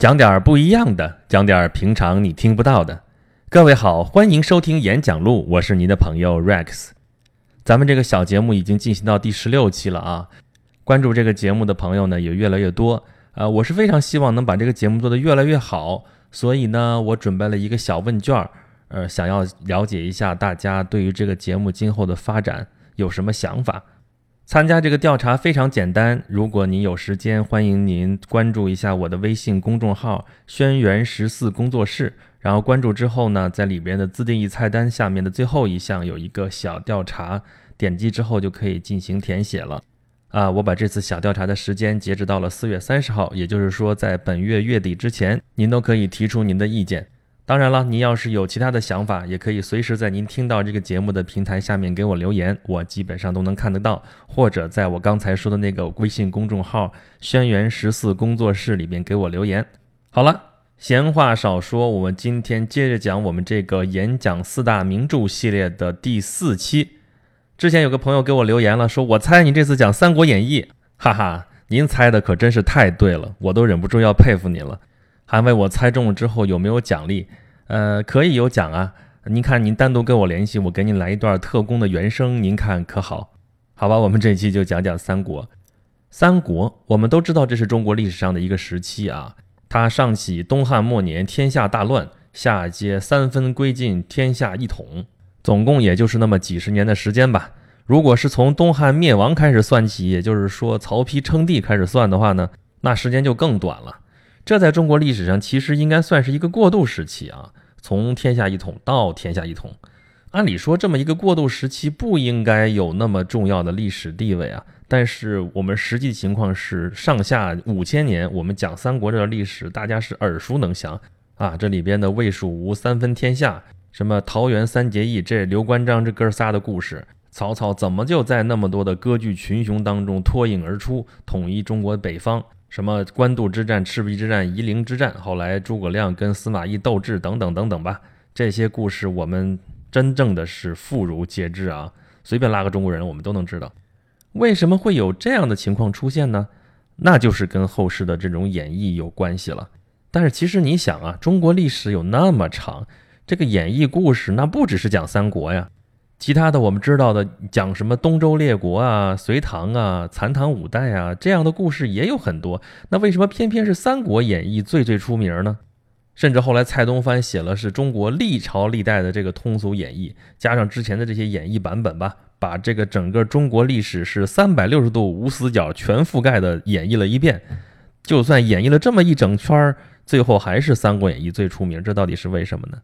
讲点儿不一样的，讲点儿平常你听不到的。各位好，欢迎收听演讲录，我是您的朋友 Rex。咱们这个小节目已经进行到第十六期了啊，关注这个节目的朋友呢也越来越多啊。我是非常希望能把这个节目做得越来越好，所以呢，我准备了一个小问卷儿，呃，想要了解一下大家对于这个节目今后的发展有什么想法。参加这个调查非常简单，如果您有时间，欢迎您关注一下我的微信公众号“轩辕十四工作室”。然后关注之后呢，在里边的自定义菜单下面的最后一项有一个小调查，点击之后就可以进行填写了。啊，我把这次小调查的时间截止到了四月三十号，也就是说在本月月底之前，您都可以提出您的意见。当然了，您要是有其他的想法，也可以随时在您听到这个节目的平台下面给我留言，我基本上都能看得到，或者在我刚才说的那个微信公众号“轩辕十四工作室”里面给我留言。好了，闲话少说，我们今天接着讲我们这个演讲四大名著系列的第四期。之前有个朋友给我留言了，说我猜你这次讲《三国演义》，哈哈，您猜的可真是太对了，我都忍不住要佩服您了。还问我猜中了之后有没有奖励？呃，可以有奖啊！您看，您单独跟我联系，我给您来一段特工的原声，您看可好？好吧，我们这期就讲讲三国。三国，我们都知道这是中国历史上的一个时期啊。它上起东汉末年天下大乱，下接三分归晋天下一统，总共也就是那么几十年的时间吧。如果是从东汉灭亡开始算起，也就是说曹丕称帝开始算的话呢，那时间就更短了。这在中国历史上其实应该算是一个过渡时期啊，从天下一统到天下一统，按理说这么一个过渡时期不应该有那么重要的历史地位啊。但是我们实际情况是上下五千年，我们讲三国这段历史，大家是耳熟能详啊。这里边的魏蜀吴三分天下，什么桃园三结义，这刘关张这哥仨的故事，曹操怎么就在那么多的割据群雄当中脱颖而出，统一中国北方？什么官渡之战、赤壁之战、夷陵之战，后来诸葛亮跟司马懿斗智等等等等吧，这些故事我们真正的是妇孺皆知啊，随便拉个中国人，我们都能知道。为什么会有这样的情况出现呢？那就是跟后世的这种演绎有关系了。但是其实你想啊，中国历史有那么长，这个演绎故事那不只是讲三国呀。其他的我们知道的，讲什么东周列国啊、隋唐啊、残唐五代啊这样的故事也有很多。那为什么偏偏是《三国演义》最最出名呢？甚至后来蔡东藩写了是中国历朝历代的这个通俗演义，加上之前的这些演义版本吧，把这个整个中国历史是三百六十度无死角全覆盖的演绎了一遍。就算演绎了这么一整圈儿，最后还是《三国演义》最出名。这到底是为什么呢？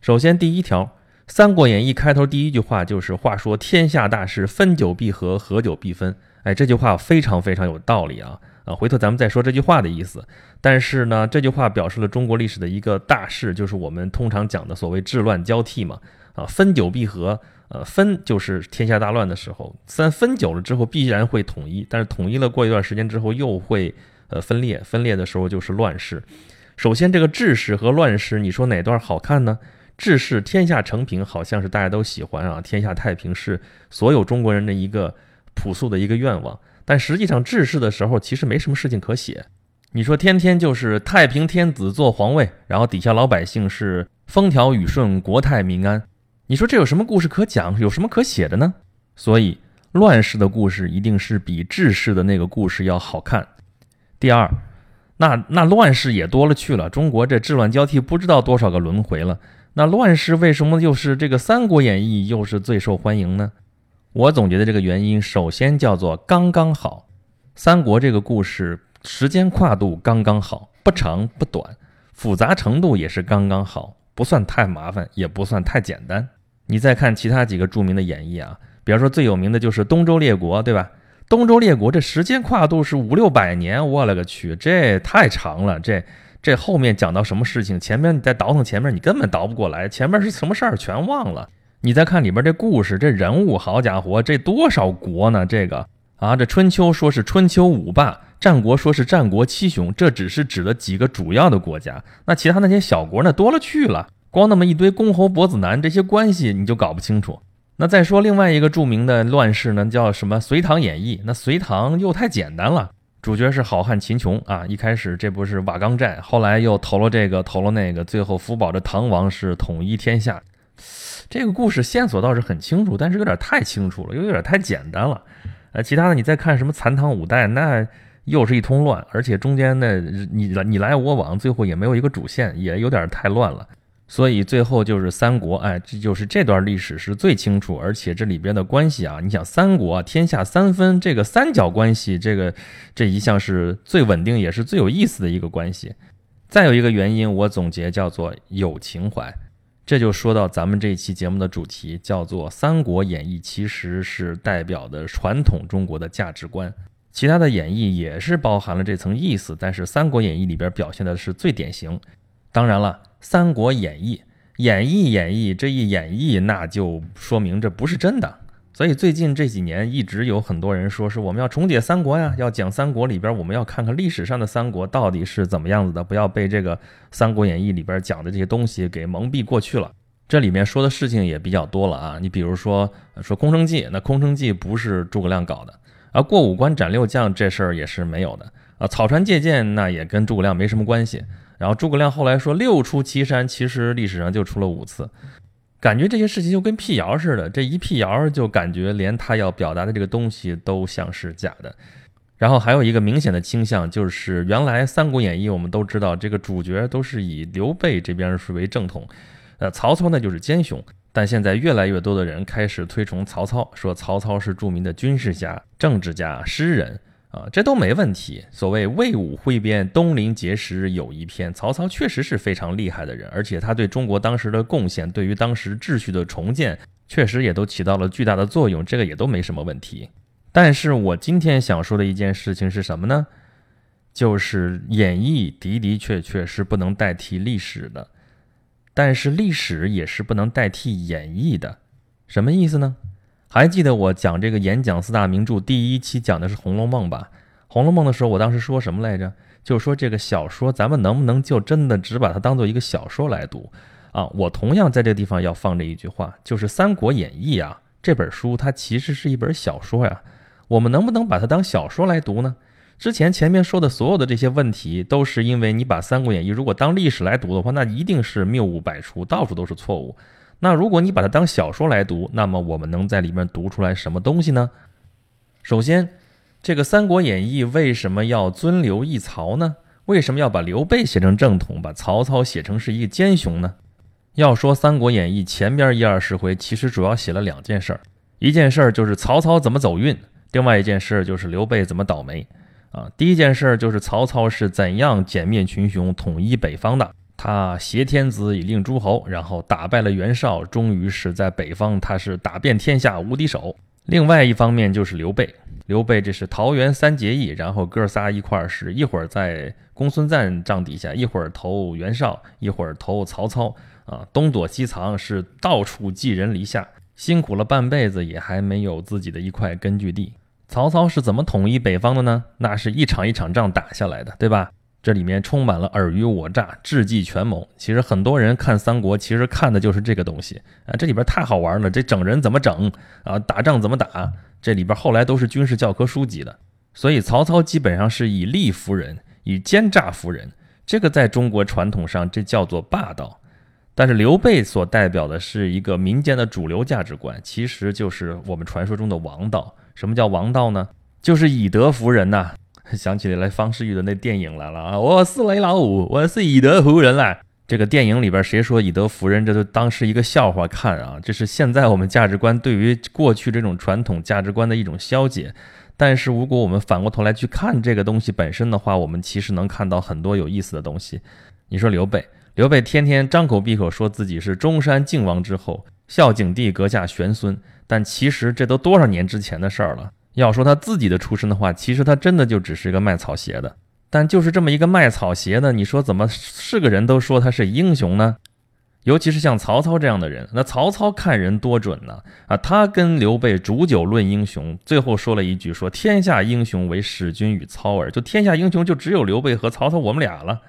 首先第一条。《三国演义》开头第一句话就是“话说天下大事，分久必合，合久必分。”哎，这句话非常非常有道理啊！啊，回头咱们再说这句话的意思。但是呢，这句话表示了中国历史的一个大事，就是我们通常讲的所谓治乱交替嘛。啊，分久必合，呃，分就是天下大乱的时候，三分久了之后必然会统一，但是统一了过一段时间之后又会呃分裂，分裂的时候就是乱世。首先，这个治世和乱世，你说哪段好看呢？治世天下成平，好像是大家都喜欢啊，天下太平是所有中国人的一个朴素的一个愿望。但实际上治世的时候，其实没什么事情可写。你说天天就是太平天子坐皇位，然后底下老百姓是风调雨顺、国泰民安，你说这有什么故事可讲，有什么可写的呢？所以乱世的故事一定是比治世的那个故事要好看。第二，那那乱世也多了去了，中国这治乱交替不知道多少个轮回了。那乱世为什么又是这个《三国演义》又是最受欢迎呢？我总结的这个原因，首先叫做刚刚好。三国这个故事时间跨度刚刚好，不长不短，复杂程度也是刚刚好，不算太麻烦，也不算太简单。你再看其他几个著名的演义啊，比方说最有名的就是东周列国，对吧？东周列国这时间跨度是五六百年，我勒个去，这太长了，这。这后面讲到什么事情，前面你再倒腾前面，你根本倒不过来，前面是什么事儿全忘了。你再看里边这故事，这人物，好家伙，这多少国呢？这个啊，这春秋说是春秋五霸，战国说是战国七雄，这只是指了几个主要的国家，那其他那些小国那多了去了，光那么一堆公侯伯子男，这些关系你就搞不清楚。那再说另外一个著名的乱世呢，叫什么？隋唐演义。那隋唐又太简单了。主角是好汉秦琼啊，一开始这不是瓦岗寨，后来又投了这个投了那个，最后福保着唐王是统一天下。这个故事线索倒是很清楚，但是有点太清楚了，又有点太简单了。呃，其他的你再看什么残唐五代，那又是一通乱，而且中间的你你来我往，最后也没有一个主线，也有点太乱了。所以最后就是三国，哎，这就是这段历史是最清楚，而且这里边的关系啊，你想三国天下三分，这个三角关系，这个这一项是最稳定也是最有意思的一个关系。再有一个原因，我总结叫做有情怀。这就说到咱们这一期节目的主题，叫做《三国演义》，其实是代表的传统中国的价值观。其他的演义也是包含了这层意思，但是《三国演义》里边表现的是最典型。当然了，《三国演义》演义演义这一演绎，那就说明这不是真的。所以最近这几年一直有很多人说是我们要重解三国呀，要讲三国里边，我们要看看历史上的三国到底是怎么样子的，不要被这个《三国演义》里边讲的这些东西给蒙蔽过去了。这里面说的事情也比较多了啊，你比如说说空城计，那空城计不是诸葛亮搞的，而过五关斩六将这事儿也是没有的啊，草船借箭那也跟诸葛亮没什么关系。然后诸葛亮后来说六出祁山，其实历史上就出了五次。感觉这些事情就跟辟谣似的，这一辟谣就感觉连他要表达的这个东西都像是假的。然后还有一个明显的倾向，就是原来《三国演义》我们都知道，这个主角都是以刘备这边是为正统，呃，曹操呢就是奸雄。但现在越来越多的人开始推崇曹操，说曹操是著名的军事家、政治家、诗人。啊，这都没问题。所谓魏武挥鞭，东临碣石有一篇。曹操确实是非常厉害的人，而且他对中国当时的贡献，对于当时秩序的重建，确实也都起到了巨大的作用。这个也都没什么问题。但是我今天想说的一件事情是什么呢？就是演绎的的确确是不能代替历史的，但是历史也是不能代替演绎的。什么意思呢？还记得我讲这个演讲四大名著第一期讲的是《红楼梦》吧？《红楼梦》的时候，我当时说什么来着？就是说这个小说，咱们能不能就真的只把它当做一个小说来读啊？我同样在这个地方要放这一句话，就是《三国演义》啊这本书，它其实是一本小说呀。我们能不能把它当小说来读呢？之前前面说的所有的这些问题，都是因为你把《三国演义》如果当历史来读的话，那一定是谬误百出，到处都是错误。那如果你把它当小说来读，那么我们能在里面读出来什么东西呢？首先，这个《三国演义》为什么要尊刘抑曹呢？为什么要把刘备写成正统，把曹操写成是一个奸雄呢？要说《三国演义》前边一二十回，其实主要写了两件事儿，一件事儿就是曹操怎么走运，另外一件事儿就是刘备怎么倒霉。啊，第一件事儿就是曹操是怎样歼灭群雄、统一北方的。他挟天子以令诸侯，然后打败了袁绍，终于是在北方，他是打遍天下无敌手。另外一方面就是刘备，刘备这是桃园三结义，然后哥仨一块儿是一会儿在公孙瓒帐底下，一会儿投袁绍，一会儿投曹操，啊，东躲西藏，是到处寄人篱下，辛苦了半辈子也还没有自己的一块根据地。曹操是怎么统一北方的呢？那是一场一场仗打下来的，对吧？这里面充满了尔虞我诈、智计权谋。其实很多人看三国，其实看的就是这个东西啊。这里边太好玩了，这整人怎么整啊？打仗怎么打？这里边后来都是军事教科书级的。所以曹操基本上是以利服人，以奸诈服人。这个在中国传统上，这叫做霸道。但是刘备所代表的是一个民间的主流价值观，其实就是我们传说中的王道。什么叫王道呢？就是以德服人呐。想起来方世玉的那电影来了啊！我是雷老五，我是以德服人啦。这个电影里边谁说以德服人，这就当是一个笑话看啊！这是现在我们价值观对于过去这种传统价值观的一种消解。但是如果我们反过头来去看这个东西本身的话，我们其实能看到很多有意思的东西。你说刘备，刘备天天张口闭口说自己是中山靖王之后，孝景帝阁下玄孙，但其实这都多少年之前的事儿了。要说他自己的出身的话，其实他真的就只是一个卖草鞋的。但就是这么一个卖草鞋的，你说怎么是个人都说他是英雄呢？尤其是像曹操这样的人，那曹操看人多准呢啊！他跟刘备煮酒论英雄，最后说了一句：说天下英雄为使君与操耳。就天下英雄就只有刘备和曹操我们俩了。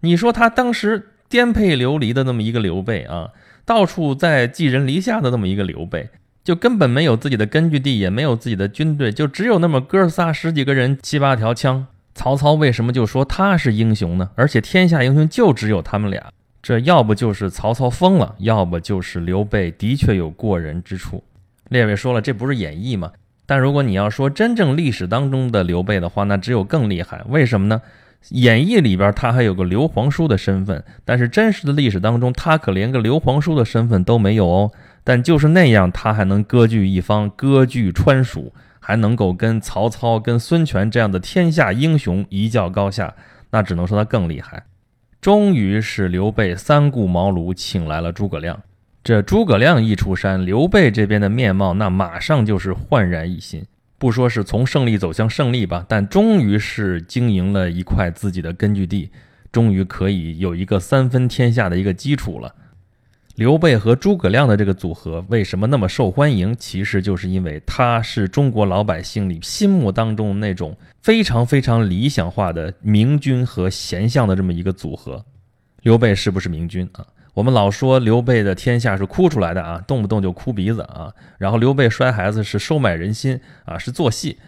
你说他当时颠沛流离的那么一个刘备啊，到处在寄人篱下的那么一个刘备。就根本没有自己的根据地，也没有自己的军队，就只有那么哥仨十几个人，七八条枪曹操为什么就说他是英雄呢？而且天下英雄就只有他们俩，这要不就是曹操疯了，要不就是刘备的确有过人之处。列位说了，这不是演绎吗？但如果你要说真正历史当中的刘备的话，那只有更厉害。为什么呢？演义里边他还有个刘皇叔的身份，但是真实的历史当中，他可连个刘皇叔的身份都没有哦。但就是那样，他还能割据一方，割据川蜀，还能够跟曹操、跟孙权这样的天下英雄一较高下，那只能说他更厉害。终于是刘备三顾茅庐，请来了诸葛亮。这诸葛亮一出山，刘备这边的面貌那马上就是焕然一新。不说是从胜利走向胜利吧，但终于是经营了一块自己的根据地，终于可以有一个三分天下的一个基础了。刘备和诸葛亮的这个组合为什么那么受欢迎？其实就是因为他是中国老百姓里心目当中那种非常非常理想化的明君和贤相的这么一个组合。刘备是不是明君啊？我们老说刘备的天下是哭出来的啊，动不动就哭鼻子啊。然后刘备摔孩子是收买人心啊，是做戏。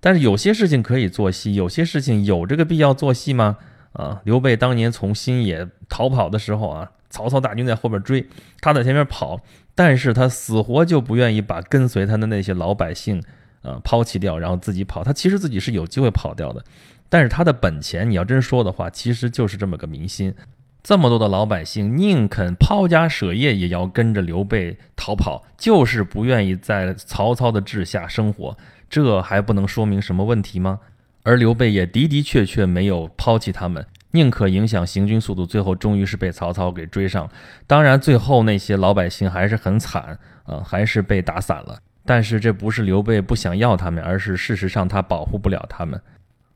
但是有些事情可以做戏，有些事情有这个必要做戏吗？啊，刘备当年从新野逃跑的时候啊。曹操大军在后边追，他在前面跑，但是他死活就不愿意把跟随他的那些老百姓，呃，抛弃掉，然后自己跑。他其实自己是有机会跑掉的，但是他的本钱，你要真说的话，其实就是这么个民心。这么多的老百姓宁肯抛家舍业也要跟着刘备逃跑，就是不愿意在曹操的治下生活，这还不能说明什么问题吗？而刘备也的的确确没有抛弃他们。宁可影响行军速度，最后终于是被曹操给追上。当然，最后那些老百姓还是很惨啊，还是被打散了。但是这不是刘备不想要他们，而是事实上他保护不了他们。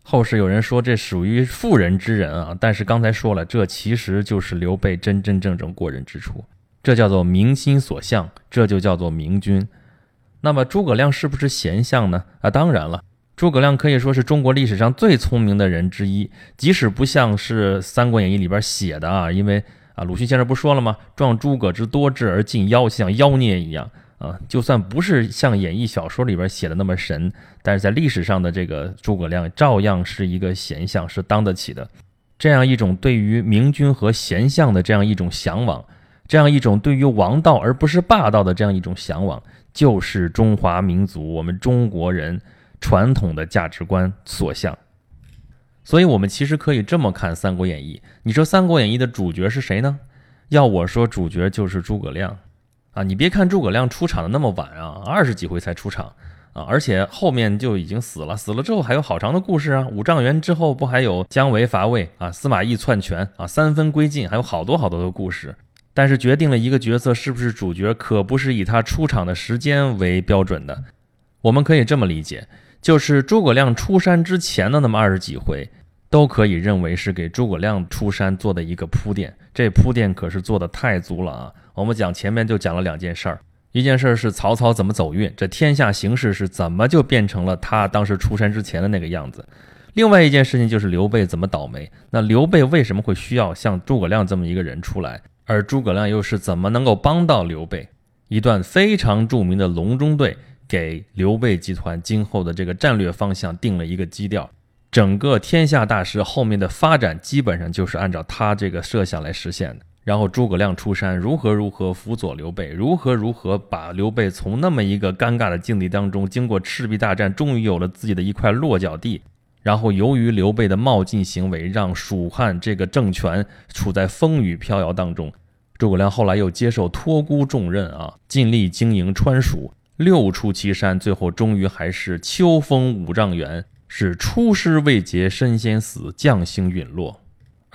后世有人说这属于妇人之仁啊，但是刚才说了，这其实就是刘备真真正正过人之处。这叫做民心所向，这就叫做明君。那么诸葛亮是不是贤相呢？啊，当然了。诸葛亮可以说是中国历史上最聪明的人之一，即使不像是《三国演义》里边写的啊，因为啊，鲁迅先生不说了吗？壮诸葛之多智而近妖，像妖孽一样啊。就算不是像演义小说里边写的那么神，但是在历史上的这个诸葛亮照样是一个贤相，是当得起的。这样一种对于明君和贤相的这样一种向往，这样一种对于王道而不是霸道的这样一种向往，就是中华民族我们中国人。传统的价值观所向，所以我们其实可以这么看《三国演义》。你说《三国演义》的主角是谁呢？要我说，主角就是诸葛亮啊！你别看诸葛亮出场的那么晚啊，二十几回才出场啊，而且后面就已经死了。死了之后还有好长的故事啊！五丈原之后不还有姜维伐魏啊、司马懿篡权啊、三分归晋，还有好多好多的故事。但是决定了一个角色是不是主角，可不是以他出场的时间为标准的。我们可以这么理解。就是诸葛亮出山之前的那么二十几回，都可以认为是给诸葛亮出山做的一个铺垫。这铺垫可是做的太足了啊！我们讲前面就讲了两件事儿，一件事儿是曹操怎么走运，这天下形势是怎么就变成了他当时出山之前的那个样子；另外一件事情就是刘备怎么倒霉。那刘备为什么会需要像诸葛亮这么一个人出来，而诸葛亮又是怎么能够帮到刘备？一段非常著名的隆中对。给刘备集团今后的这个战略方向定了一个基调，整个天下大势后面的发展基本上就是按照他这个设想来实现的。然后诸葛亮出山，如何如何辅佐刘备，如何如何把刘备从那么一个尴尬的境地当中，经过赤壁大战，终于有了自己的一块落脚地。然后由于刘备的冒进行为，让蜀汉这个政权处在风雨飘摇当中。诸葛亮后来又接受托孤重任啊，尽力经营川蜀。六出祁山，最后终于还是秋风五丈原，是出师未捷身先死，将星陨落。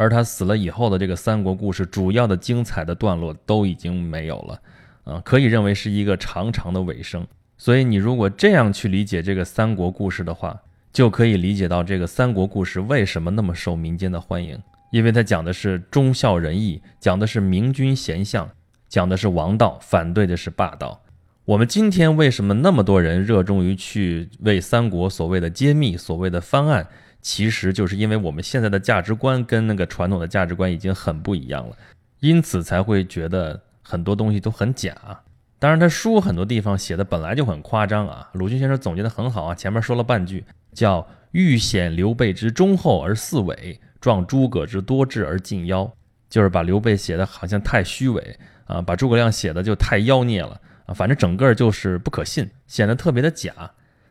而他死了以后的这个三国故事，主要的精彩的段落都已经没有了，啊，可以认为是一个长长的尾声。所以你如果这样去理解这个三国故事的话，就可以理解到这个三国故事为什么那么受民间的欢迎，因为它讲的是忠孝仁义，讲的是明君贤相，讲的是王道，反对的是霸道。我们今天为什么那么多人热衷于去为三国所谓的揭秘、所谓的翻案？其实就是因为我们现在的价值观跟那个传统的价值观已经很不一样了，因此才会觉得很多东西都很假。当然，他书很多地方写的本来就很夸张啊。鲁迅先生总结的很好啊，前面说了半句，叫欲显刘备之忠厚而似伪，壮诸葛之多智而近妖。就是把刘备写的好像太虚伪啊，把诸葛亮写的就太妖孽了啊，反正整个就是不可信，显得特别的假。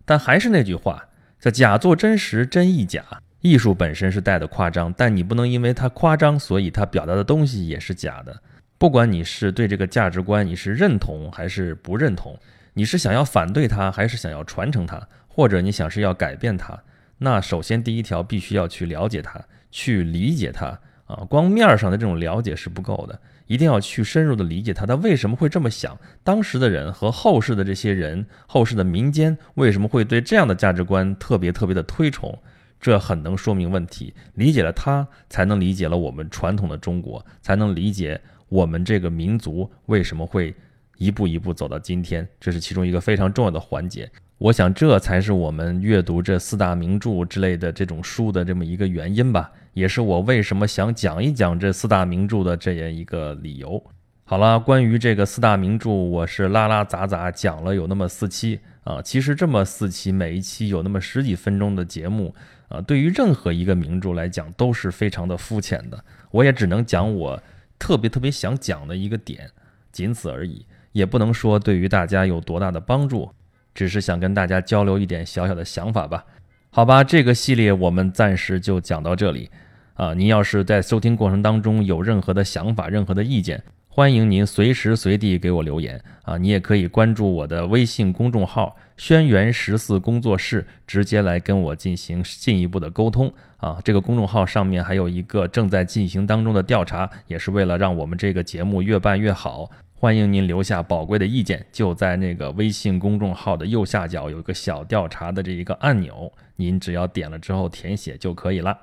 但还是那句话，叫假作真实，真亦假。艺术本身是带的夸张，但你不能因为它夸张，所以它表达的东西也是假的。不管你是对这个价值观你是认同还是不认同，你是想要反对它还是想要传承它，或者你想是要改变它，那首先第一条必须要去了解它，去理解它。啊，光面上的这种了解是不够的，一定要去深入的理解他，他为什么会这么想？当时的人和后世的这些人，后世的民间为什么会对这样的价值观特别特别的推崇？这很能说明问题。理解了他，才能理解了我们传统的中国，才能理解我们这个民族为什么会一步一步走到今天。这是其中一个非常重要的环节。我想，这才是我们阅读这四大名著之类的这种书的这么一个原因吧。也是我为什么想讲一讲这四大名著的这样一个理由。好了，关于这个四大名著，我是拉拉杂杂讲了有那么四期啊。其实这么四期，每一期有那么十几分钟的节目啊，对于任何一个名著来讲都是非常的肤浅的。我也只能讲我特别特别想讲的一个点，仅此而已，也不能说对于大家有多大的帮助，只是想跟大家交流一点小小的想法吧。好吧，这个系列我们暂时就讲到这里。啊，您要是在收听过程当中有任何的想法、任何的意见，欢迎您随时随地给我留言啊！你也可以关注我的微信公众号“轩辕十四工作室”，直接来跟我进行进一步的沟通啊！这个公众号上面还有一个正在进行当中的调查，也是为了让我们这个节目越办越好。欢迎您留下宝贵的意见，就在那个微信公众号的右下角有一个小调查的这一个按钮，您只要点了之后填写就可以了。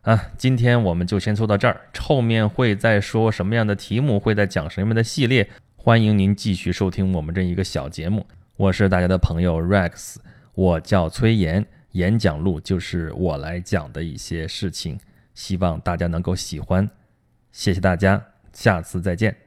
啊，今天我们就先说到这儿，后面会再说什么样的题目，会在讲什么样的系列，欢迎您继续收听我们这一个小节目。我是大家的朋友 Rex，我叫崔岩，演讲录就是我来讲的一些事情，希望大家能够喜欢，谢谢大家，下次再见。